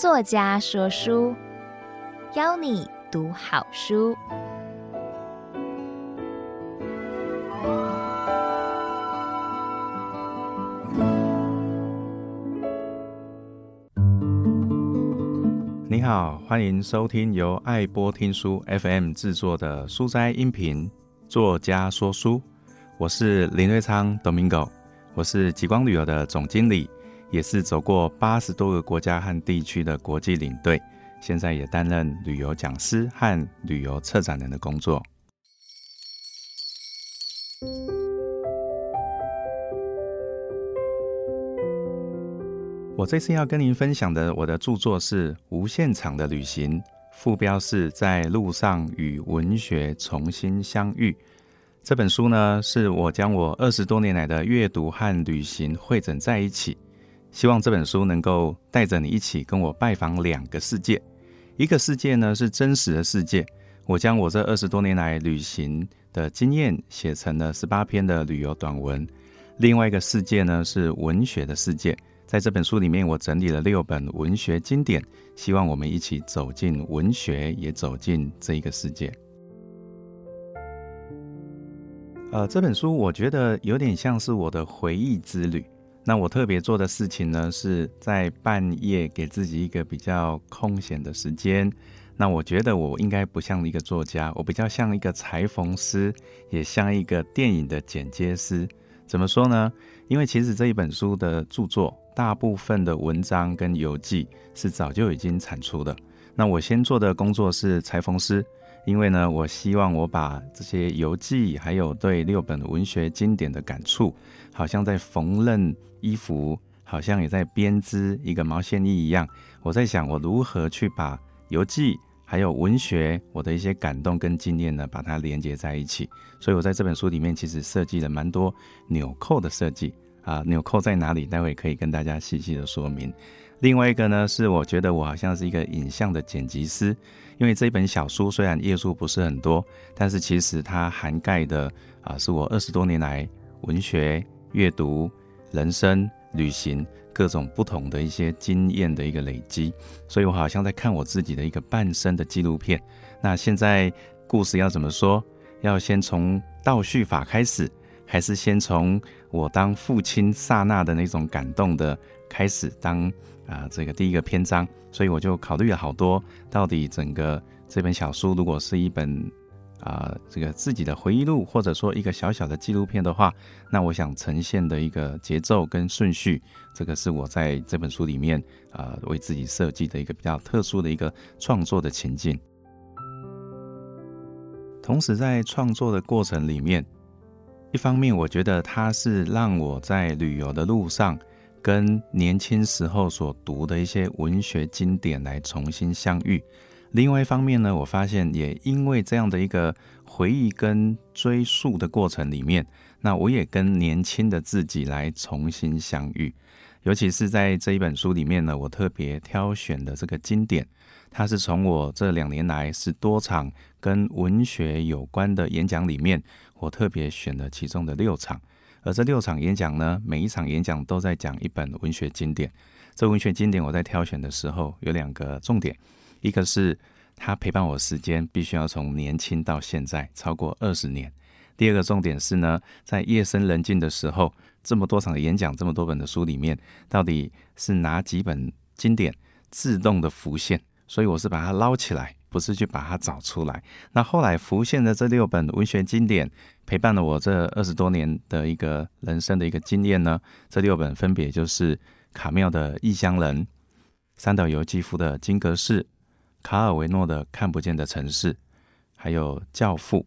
作家说书，邀你读好书。你好，欢迎收听由爱播听书 FM 制作的书斋音频作家说书。我是林瑞昌 Domingo，我是极光旅游的总经理。也是走过八十多个国家和地区的国际领队，现在也担任旅游讲师和旅游策展人的工作。我这次要跟您分享的我的著作是《无限场的旅行》，副标是在路上与文学重新相遇。这本书呢，是我将我二十多年来的阅读和旅行汇整在一起。希望这本书能够带着你一起跟我拜访两个世界，一个世界呢是真实的世界，我将我这二十多年来旅行的经验写成了十八篇的旅游短文；另外一个世界呢是文学的世界，在这本书里面我整理了六本文学经典，希望我们一起走进文学，也走进这一个世界。呃，这本书我觉得有点像是我的回忆之旅。那我特别做的事情呢，是在半夜给自己一个比较空闲的时间。那我觉得我应该不像一个作家，我比较像一个裁缝师，也像一个电影的剪接师。怎么说呢？因为其实这一本书的著作，大部分的文章跟游记是早就已经产出的。那我先做的工作是裁缝师。因为呢，我希望我把这些游记，还有对六本文学经典的感触，好像在缝纫衣服，好像也在编织一个毛线衣一样。我在想，我如何去把游记还有文学我的一些感动跟经验呢，把它连接在一起。所以我在这本书里面其实设计了蛮多纽扣的设计啊，纽扣在哪里？待会可以跟大家细细的说明。另外一个呢，是我觉得我好像是一个影像的剪辑师，因为这本小书虽然页数不是很多，但是其实它涵盖的啊，是我二十多年来文学、阅读、人生、旅行各种不同的一些经验的一个累积，所以我好像在看我自己的一个半生的纪录片。那现在故事要怎么说？要先从倒叙法开始，还是先从我当父亲刹那的那种感动的开始当？啊，这个第一个篇章，所以我就考虑了好多，到底整个这本小书如果是一本啊，这个自己的回忆录，或者说一个小小的纪录片的话，那我想呈现的一个节奏跟顺序，这个是我在这本书里面啊为自己设计的一个比较特殊的一个创作的情境。同时，在创作的过程里面，一方面我觉得它是让我在旅游的路上。跟年轻时候所读的一些文学经典来重新相遇。另外一方面呢，我发现也因为这样的一个回忆跟追溯的过程里面，那我也跟年轻的自己来重新相遇。尤其是在这一本书里面呢，我特别挑选的这个经典，它是从我这两年来十多场跟文学有关的演讲里面，我特别选了其中的六场。而这六场演讲呢，每一场演讲都在讲一本文学经典。这文学经典我在挑选的时候有两个重点，一个是它陪伴我时间必须要从年轻到现在超过二十年；第二个重点是呢，在夜深人静的时候，这么多场的演讲，这么多本的书里面，到底是哪几本经典自动的浮现？所以我是把它捞起来。不是去把它找出来。那后来浮现的这六本文学经典，陪伴了我这二十多年的一个人生的一个经验呢。这六本分别就是卡缪的《异乡人》、三岛由纪夫的《金阁寺》、卡尔维诺的《看不见的城市》，还有《教父》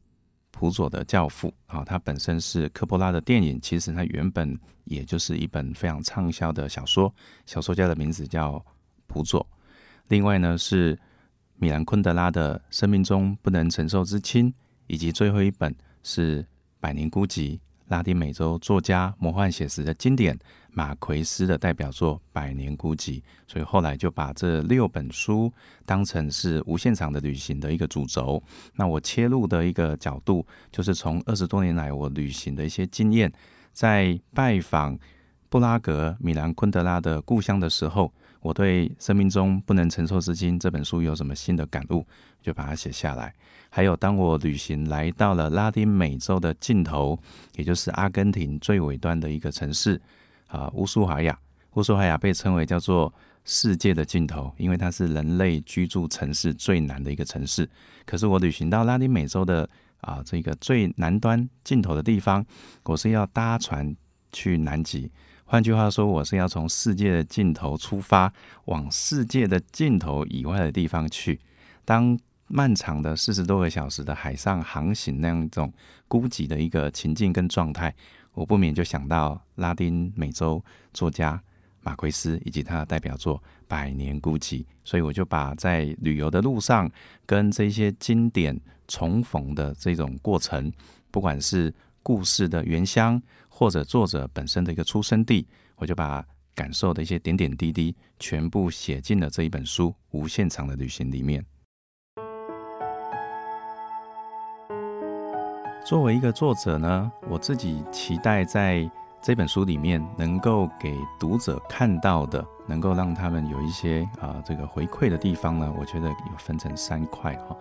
普佐的《教父》啊，它本身是科波拉的电影，其实它原本也就是一本非常畅销的小说，小说家的名字叫普佐。另外呢是。米兰昆德拉的《生命中不能承受之轻》，以及最后一本是《百年孤寂》，拉丁美洲作家魔幻写实的经典马奎斯的代表作《百年孤寂》。所以后来就把这六本书当成是无限场的旅行的一个主轴。那我切入的一个角度，就是从二十多年来我旅行的一些经验，在拜访布拉格米兰昆德拉的故乡的时候。我对《生命中不能承受之轻》这本书有什么新的感悟，就把它写下来。还有，当我旅行来到了拉丁美洲的尽头，也就是阿根廷最尾端的一个城市啊，乌苏怀亚。乌苏怀亚被称为叫做世界的尽头，因为它是人类居住城市最南的一个城市。可是我旅行到拉丁美洲的啊这个最南端尽头的地方，我是要搭船去南极。换句话说，我是要从世界的尽头出发，往世界的尽头以外的地方去。当漫长的四十多个小时的海上航行那样一种孤寂的一个情境跟状态，我不免就想到拉丁美洲作家马奎斯以及他的代表作《百年孤寂》，所以我就把在旅游的路上跟这些经典重逢的这种过程，不管是故事的原乡或者作者本身的一个出生地，我就把感受的一些点点滴滴全部写进了这一本书《无限长的旅行》里面。作为一个作者呢，我自己期待在这本书里面能够给读者看到的，能够让他们有一些啊这个回馈的地方呢，我觉得有分成三块哈。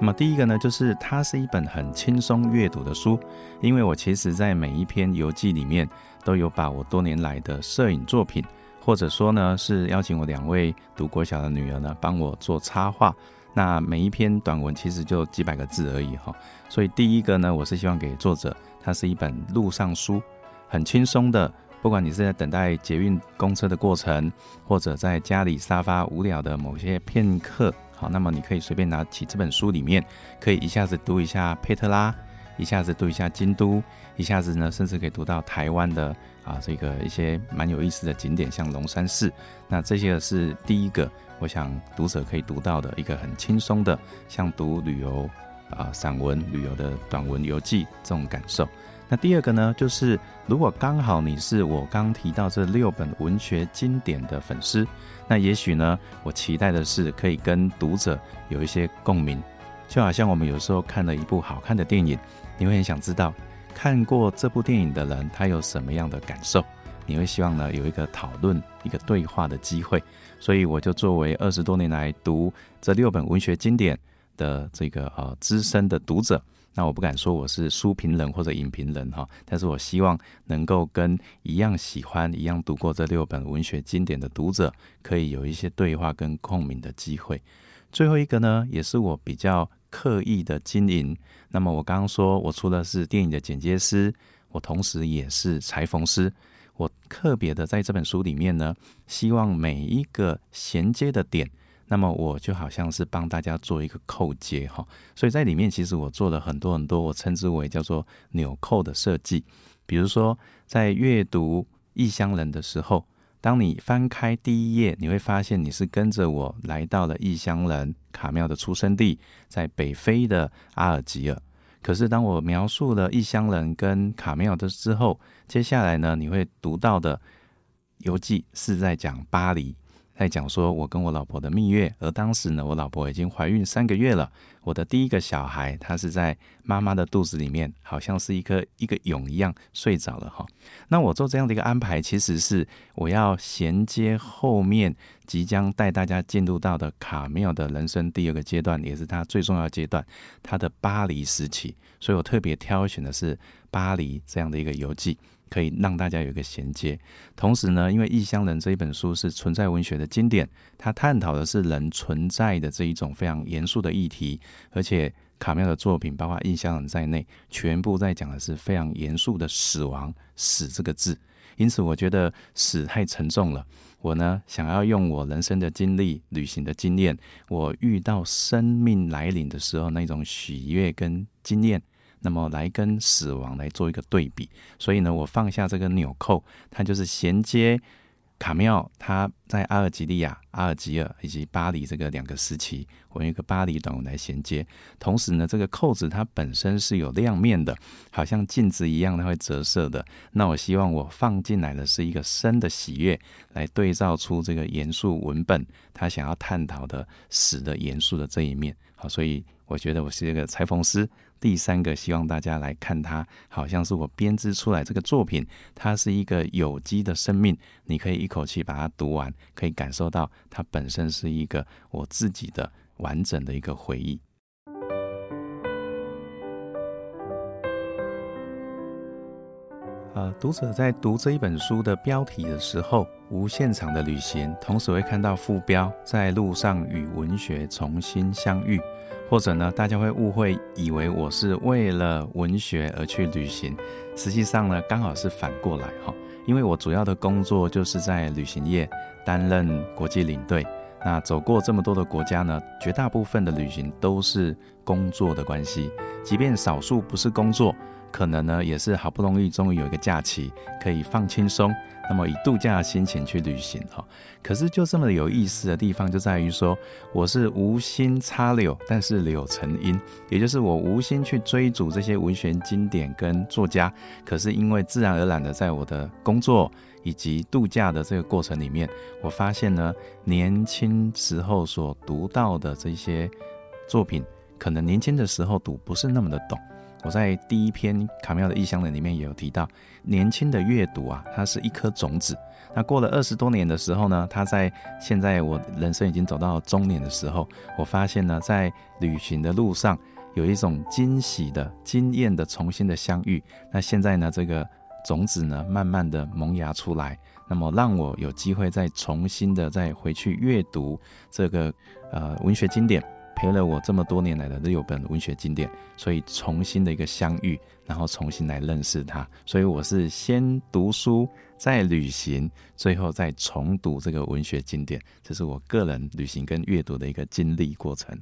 那么第一个呢，就是它是一本很轻松阅读的书，因为我其实在每一篇游记里面都有把我多年来的摄影作品，或者说呢是邀请我两位读国小的女儿呢帮我做插画。那每一篇短文其实就几百个字而已哈，所以第一个呢，我是希望给作者，它是一本路上书，很轻松的，不管你是在等待捷运公车的过程，或者在家里沙发无聊的某些片刻，好，那么你可以随便拿起这本书里面，可以一下子读一下佩特拉，一下子读一下京都，一下子呢，甚至可以读到台湾的啊这个一些蛮有意思的景点，像龙山寺，那这些是第一个。我想读者可以读到的一个很轻松的，像读旅游啊散文、旅游的短文游记这种感受。那第二个呢，就是如果刚好你是我刚提到这六本文学经典的粉丝，那也许呢，我期待的是可以跟读者有一些共鸣，就好像我们有时候看了一部好看的电影，你会很想知道看过这部电影的人他有什么样的感受。你会希望呢有一个讨论、一个对话的机会，所以我就作为二十多年来读这六本文学经典的这个呃资深的读者，那我不敢说我是书评人或者影评人哈，但是我希望能够跟一样喜欢、一样读过这六本文学经典的读者，可以有一些对话跟共鸣的机会。最后一个呢，也是我比较刻意的经营。那么我刚刚说我除了是电影的剪接师，我同时也是裁缝师。我特别的在这本书里面呢，希望每一个衔接的点，那么我就好像是帮大家做一个扣接哈，所以在里面其实我做了很多很多，我称之为叫做纽扣的设计。比如说在阅读《异乡人》的时候，当你翻开第一页，你会发现你是跟着我来到了异乡人卡缪的出生地，在北非的阿尔及尔。可是，当我描述了异乡人跟卡缪的之后，接下来呢，你会读到的游记是在讲巴黎。在讲说我跟我老婆的蜜月，而当时呢，我老婆已经怀孕三个月了。我的第一个小孩，他是在妈妈的肚子里面，好像是一颗一个蛹一样睡着了哈。那我做这样的一个安排，其实是我要衔接后面即将带大家进入到的卡缪的人生第二个阶段，也是他最重要阶段，他的巴黎时期。所以我特别挑选的是巴黎这样的一个游记。可以让大家有一个衔接，同时呢，因为《异乡人》这一本书是存在文学的经典，它探讨的是人存在的这一种非常严肃的议题，而且卡缪的作品，包括《异乡人》在内，全部在讲的是非常严肃的死亡，死这个字。因此，我觉得死太沉重了。我呢，想要用我人生的经历、旅行的经验，我遇到生命来临的时候那种喜悦跟经验。那么来跟死亡来做一个对比，所以呢，我放下这个纽扣，它就是衔接卡缪，他在阿尔及利亚、阿尔及尔以及巴黎这个两个时期，我用一个巴黎短文来衔接。同时呢，这个扣子它本身是有亮面的，好像镜子一样，它会折射的。那我希望我放进来的是一个生的喜悦，来对照出这个严肃文本，他想要探讨的死的严肃的这一面。好，所以。我觉得我是一个裁缝师，第三个，希望大家来看它，好像是我编织出来这个作品，它是一个有机的生命，你可以一口气把它读完，可以感受到它本身是一个我自己的完整的一个回忆。呃，读者在读这一本书的标题的时候，无限场的旅行，同时会看到副标，在路上与文学重新相遇。或者呢，大家会误会，以为我是为了文学而去旅行，实际上呢，刚好是反过来哈。因为我主要的工作就是在旅行业担任国际领队，那走过这么多的国家呢，绝大部分的旅行都是工作的关系，即便少数不是工作。可能呢，也是好不容易终于有一个假期可以放轻松，那么以度假的心情去旅行哈。可是就这么有意思的地方就在于说，我是无心插柳，但是柳成荫，也就是我无心去追逐这些文学经典跟作家，可是因为自然而然的在我的工作以及度假的这个过程里面，我发现呢，年轻时候所读到的这些作品，可能年轻的时候读不是那么的懂。我在第一篇《卡妙的异乡人》里面也有提到，年轻的阅读啊，它是一颗种子。那过了二十多年的时候呢，它在现在我人生已经走到中年的时候，我发现呢，在旅行的路上有一种惊喜的、惊艳的、重新的相遇。那现在呢，这个种子呢，慢慢的萌芽出来，那么让我有机会再重新的再回去阅读这个呃文学经典。陪了我这么多年来的六本文学经典，所以重新的一个相遇，然后重新来认识它。所以我是先读书，再旅行，最后再重读这个文学经典。这是我个人旅行跟阅读的一个经历过程。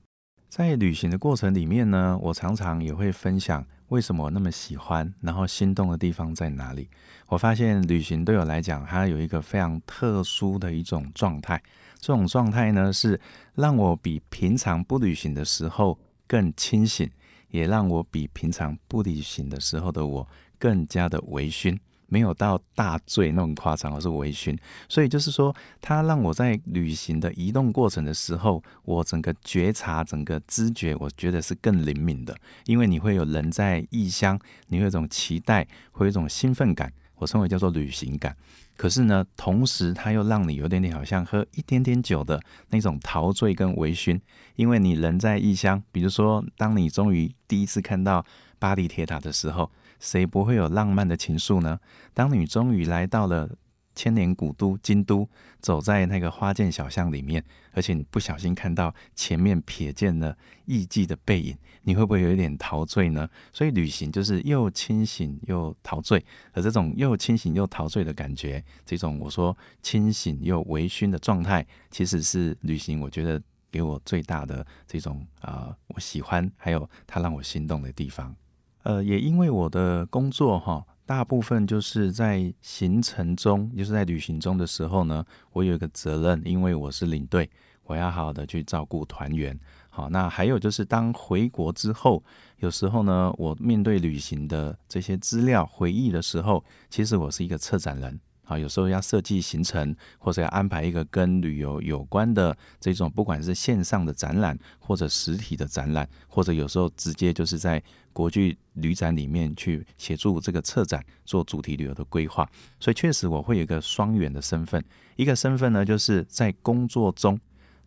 在旅行的过程里面呢，我常常也会分享为什么那么喜欢，然后心动的地方在哪里。我发现旅行对我来讲，它有一个非常特殊的一种状态。这种状态呢，是让我比平常不旅行的时候更清醒，也让我比平常不旅行的时候的我更加的微醺，没有到大醉那么夸张，而是微醺。所以就是说，它让我在旅行的移动过程的时候，我整个觉察、整个知觉，我觉得是更灵敏的，因为你会有人在异乡，你会有一种期待，会有一种兴奋感，我称为叫做旅行感。可是呢，同时它又让你有点点好像喝一点点酒的那种陶醉跟微醺，因为你人在异乡，比如说，当你终于第一次看到巴黎铁塔的时候，谁不会有浪漫的情愫呢？当你终于来到了。千年古都京都，走在那个花见小巷里面，而且你不小心看到前面瞥见了艺妓的背影，你会不会有一点陶醉呢？所以旅行就是又清醒又陶醉，而这种又清醒又陶醉的感觉，这种我说清醒又微醺的状态，其实是旅行我觉得给我最大的这种啊、呃，我喜欢还有它让我心动的地方。呃，也因为我的工作哈。大部分就是在行程中，就是在旅行中的时候呢，我有一个责任，因为我是领队，我要好好的去照顾团员。好，那还有就是当回国之后，有时候呢，我面对旅行的这些资料回忆的时候，其实我是一个策展人。好，有时候要设计行程，或者要安排一个跟旅游有关的这种，不管是线上的展览，或者实体的展览，或者有时候直接就是在国际旅展里面去协助这个策展做主题旅游的规划。所以确实我会有一个双元的身份，一个身份呢就是在工作中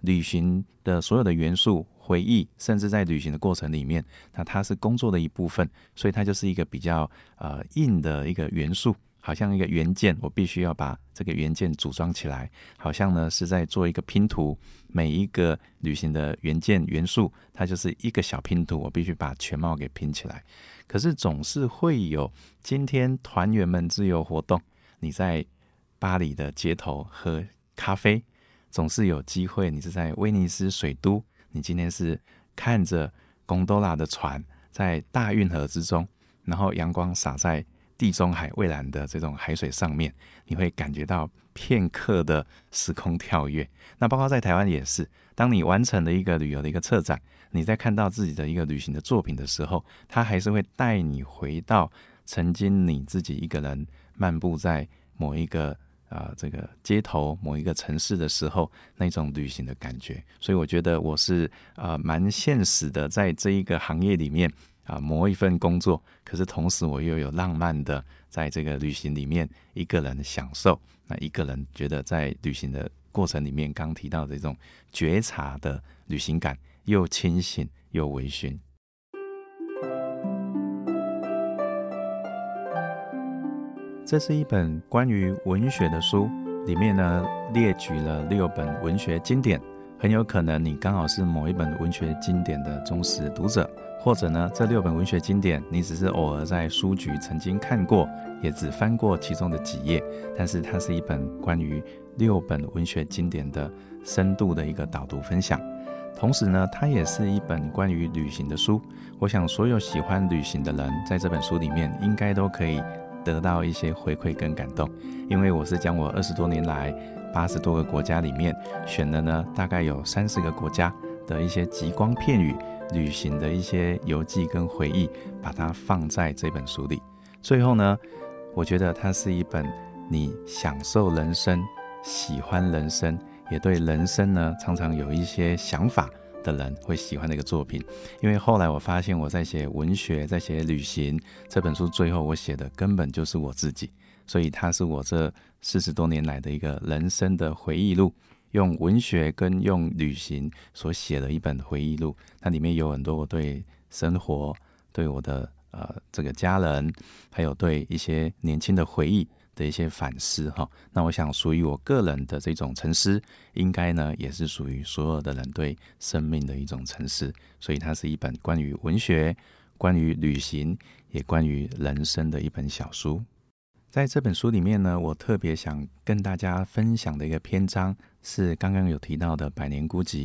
旅行的所有的元素、回忆，甚至在旅行的过程里面，那它是工作的一部分，所以它就是一个比较呃硬的一个元素。好像一个元件，我必须要把这个元件组装起来，好像呢是在做一个拼图。每一个旅行的元件元素，它就是一个小拼图，我必须把全貌给拼起来。可是总是会有今天团员们自由活动，你在巴黎的街头喝咖啡，总是有机会。你是在威尼斯水都，你今天是看着贡多拉的船在大运河之中，然后阳光洒在。地中海蔚蓝的这种海水上面，你会感觉到片刻的时空跳跃。那包括在台湾也是，当你完成了一个旅游的一个策展，你在看到自己的一个旅行的作品的时候，它还是会带你回到曾经你自己一个人漫步在某一个啊、这个街头、某一个城市的时候那种旅行的感觉。所以我觉得我是啊蛮、现实的，在这一个行业里面。啊谋一份工作，可是同时我又有浪漫的在这个旅行里面一个人享受，那一个人觉得在旅行的过程里面，刚提到的这种觉察的旅行感，又清醒又微醺。这是一本关于文学的书，里面呢列举了六本文学经典。很有可能你刚好是某一本文学经典的忠实读者，或者呢这六本文学经典你只是偶尔在书局曾经看过，也只翻过其中的几页。但是它是一本关于六本文学经典的深度的一个导读分享。同时呢，它也是一本关于旅行的书。我想所有喜欢旅行的人，在这本书里面应该都可以。得到一些回馈跟感动，因为我是将我二十多年来八十多个国家里面选了呢，大概有三十个国家的一些极光片语、旅行的一些游记跟回忆，把它放在这本书里。最后呢，我觉得它是一本你享受人生、喜欢人生，也对人生呢常常有一些想法。的人会喜欢的一个作品，因为后来我发现我在写文学，在写旅行这本书，最后我写的根本就是我自己，所以它是我这四十多年来的一个人生的回忆录，用文学跟用旅行所写的一本回忆录，那里面有很多我对生活、对我的呃这个家人，还有对一些年轻的回忆。的一些反思哈，那我想属于我个人的这种沉思，应该呢也是属于所有的人对生命的一种沉思，所以它是一本关于文学、关于旅行，也关于人生的一本小书。在这本书里面呢，我特别想跟大家分享的一个篇章是刚刚有提到的《百年孤寂》。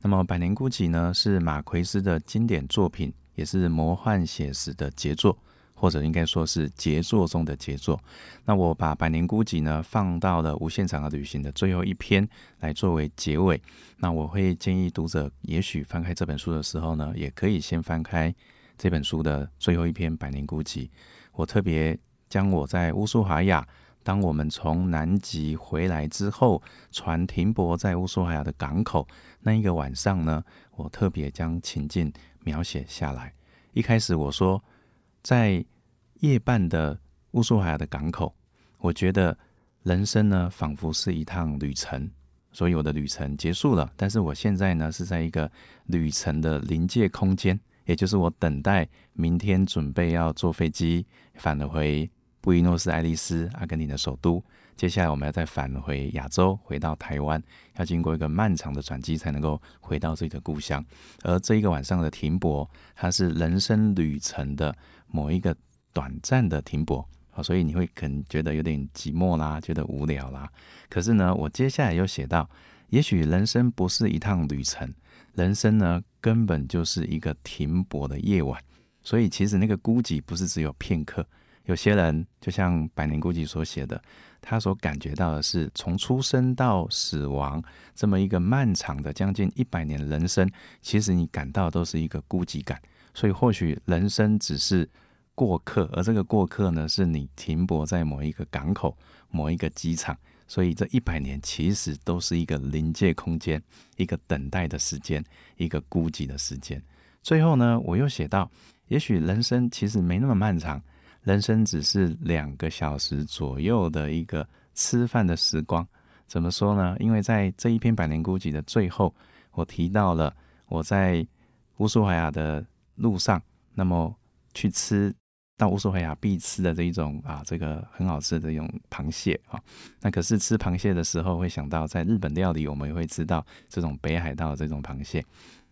那么《百年孤寂》呢是马奎斯的经典作品，也是魔幻写实的杰作。或者应该说是杰作中的杰作。那我把《百年孤寂》呢放到了无限长的旅行的最后一篇来作为结尾。那我会建议读者，也许翻开这本书的时候呢，也可以先翻开这本书的最后一篇《百年孤寂》。我特别将我在乌苏怀亚，当我们从南极回来之后，船停泊在乌苏海亚的港口那一个晚上呢，我特别将情境描写下来。一开始我说。在夜半的乌苏海亚的港口，我觉得人生呢，仿佛是一趟旅程，所以我的旅程结束了。但是我现在呢，是在一个旅程的临界空间，也就是我等待明天准备要坐飞机返回布宜诺斯艾利斯，阿根廷的首都。接下来我们要再返回亚洲，回到台湾，要经过一个漫长的转机才能够回到自己的故乡。而这一个晚上的停泊，它是人生旅程的某一个短暂的停泊，所以你会可能觉得有点寂寞啦，觉得无聊啦。可是呢，我接下来又写到，也许人生不是一趟旅程，人生呢根本就是一个停泊的夜晚。所以其实那个孤寂不是只有片刻，有些人就像《百年孤寂》所写的。他所感觉到的是，从出生到死亡这么一个漫长的将近一百年人生，其实你感到都是一个孤寂感。所以或许人生只是过客，而这个过客呢，是你停泊在某一个港口、某一个机场。所以这一百年其实都是一个临界空间，一个等待的时间，一个孤寂的时间。最后呢，我又写到，也许人生其实没那么漫长。人生只是两个小时左右的一个吃饭的时光，怎么说呢？因为在这一篇《百年孤寂》的最后，我提到了我在乌苏怀亚的路上，那么去吃到乌苏怀亚必吃的这一种啊，这个很好吃的这种螃蟹啊。那可是吃螃蟹的时候，会想到在日本料理，我们也会吃到这种北海道这种螃蟹。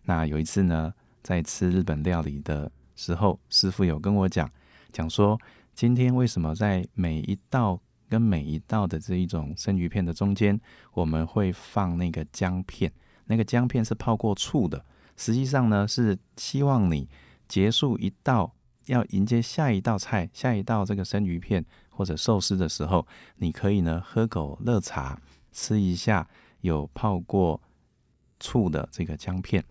那有一次呢，在吃日本料理的时候，师傅有跟我讲。讲说今天为什么在每一道跟每一道的这一种生鱼片的中间，我们会放那个姜片？那个姜片是泡过醋的，实际上呢是希望你结束一道要迎接下一道菜，下一道这个生鱼片或者寿司的时候，你可以呢喝口热茶，吃一下有泡过醋的这个姜片，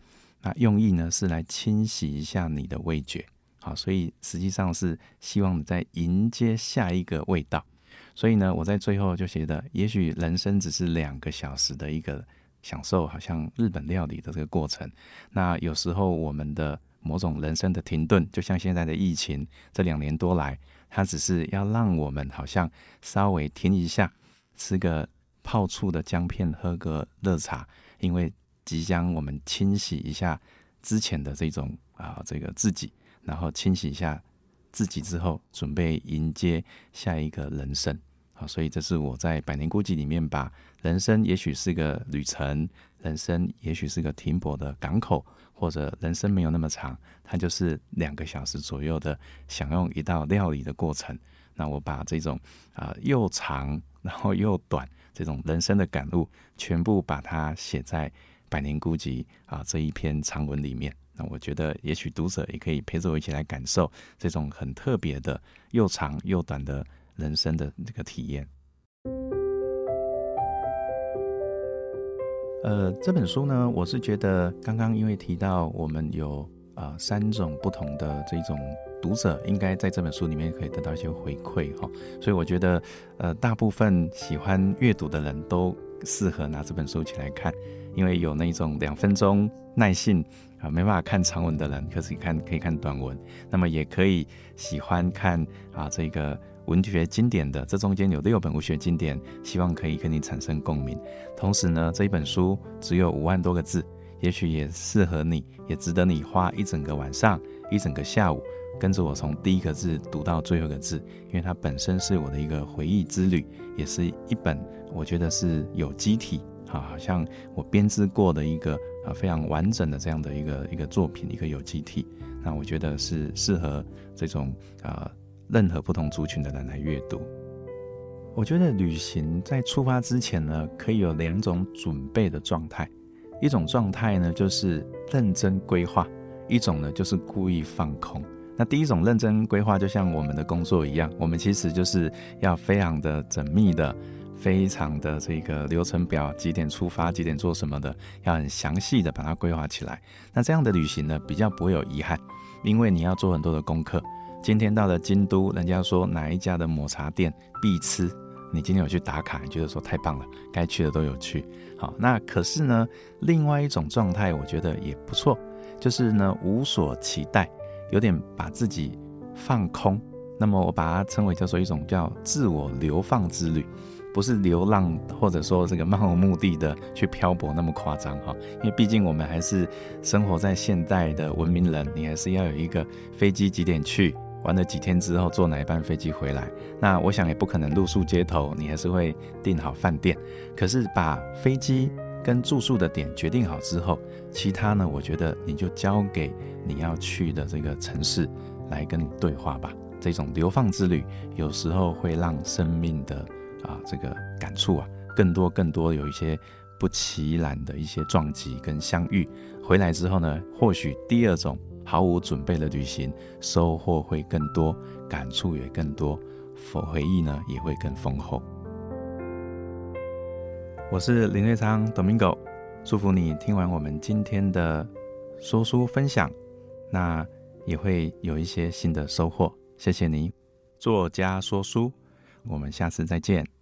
那用意呢是来清洗一下你的味觉。啊，所以实际上是希望你在迎接下一个味道。所以呢，我在最后就写的，也许人生只是两个小时的一个享受，好像日本料理的这个过程。那有时候我们的某种人生的停顿，就像现在的疫情这两年多来，它只是要让我们好像稍微停一下，吃个泡醋的姜片，喝个热茶，因为即将我们清洗一下之前的这种啊这个自己，然后清洗一下自己之后，准备迎接下一个人生。好，所以这是我在《百年孤寂》里面把人生也许是个旅程，人生也许是个停泊的港口，或者人生没有那么长，它就是两个小时左右的享用一道料理的过程。那我把这种啊、又长然后又短这种人生的感悟，全部把它写在《百年孤寂》啊这一篇长文里面。那我觉得，也许读者也可以陪着我一起来感受这种很特别的又长又短的。人生的这个体验。呃，这本书呢，我是觉得刚刚因为提到我们有啊、三种不同的这种读者，应该在这本书里面可以得到一些回馈哈，所以我觉得呃大部分喜欢阅读的人都适合拿这本书起来看，因为有那种两分钟耐性啊、没办法看长文的人，可是看可以看短文，那么也可以喜欢看啊这个。文学经典的，这中间有六本文学经典，希望可以跟你产生共鸣。同时呢，这一本书只有五万多个字，也许也适合你，也值得你花一整个晚上、一整个下午，跟着我从第一个字读到最后一个字，因为它本身是我的一个回忆之旅，也是一本我觉得是有机体，啊，好像我编织过的一个啊非常完整的这样的一个一个作品，一个有机体。那我觉得是适合这种啊。任何不同族群的人来阅读，我觉得旅行在出发之前呢，可以有两种准备的状态。一种状态呢，就是认真规划；一种呢，就是故意放空。那第一种认真规划，就像我们的工作一样，我们其实就是要非常的缜密的、非常的这个流程表，几点出发，几点做什么的，要很详细的把它规划起来。那这样的旅行呢，比较不会有遗憾，因为你要做很多的功课。今天到了京都，人家说哪一家的抹茶店必吃，你今天有去打卡，你觉得说太棒了，该去的都有去。好，那可是呢，另外一种状态，我觉得也不错，就是呢无所期待，有点把自己放空。那么我把它称为叫做一种叫自我流放之旅，不是流浪或者说这个漫无目的的去漂泊那么夸张哈，因为毕竟我们还是生活在现代的文明人，你还是要有一个飞机几点去。玩了几天之后，坐哪一班飞机回来？那我想也不可能露宿街头，你还是会订好饭店。可是把飞机跟住宿的点决定好之后，其他呢，我觉得你就交给你要去的这个城市来跟你对话吧。这种流放之旅，有时候会让生命的啊这个感触啊更多更多，有一些不期然的一些撞击跟相遇。回来之后呢，或许第二种。毫无准备的旅行，收获会更多，感触也更多，否回忆呢也会更丰厚。我是林瑞昌 Domingo，祝福你听完我们今天的说书分享，那也会有一些新的收获。谢谢你，作家说书，我们下次再见。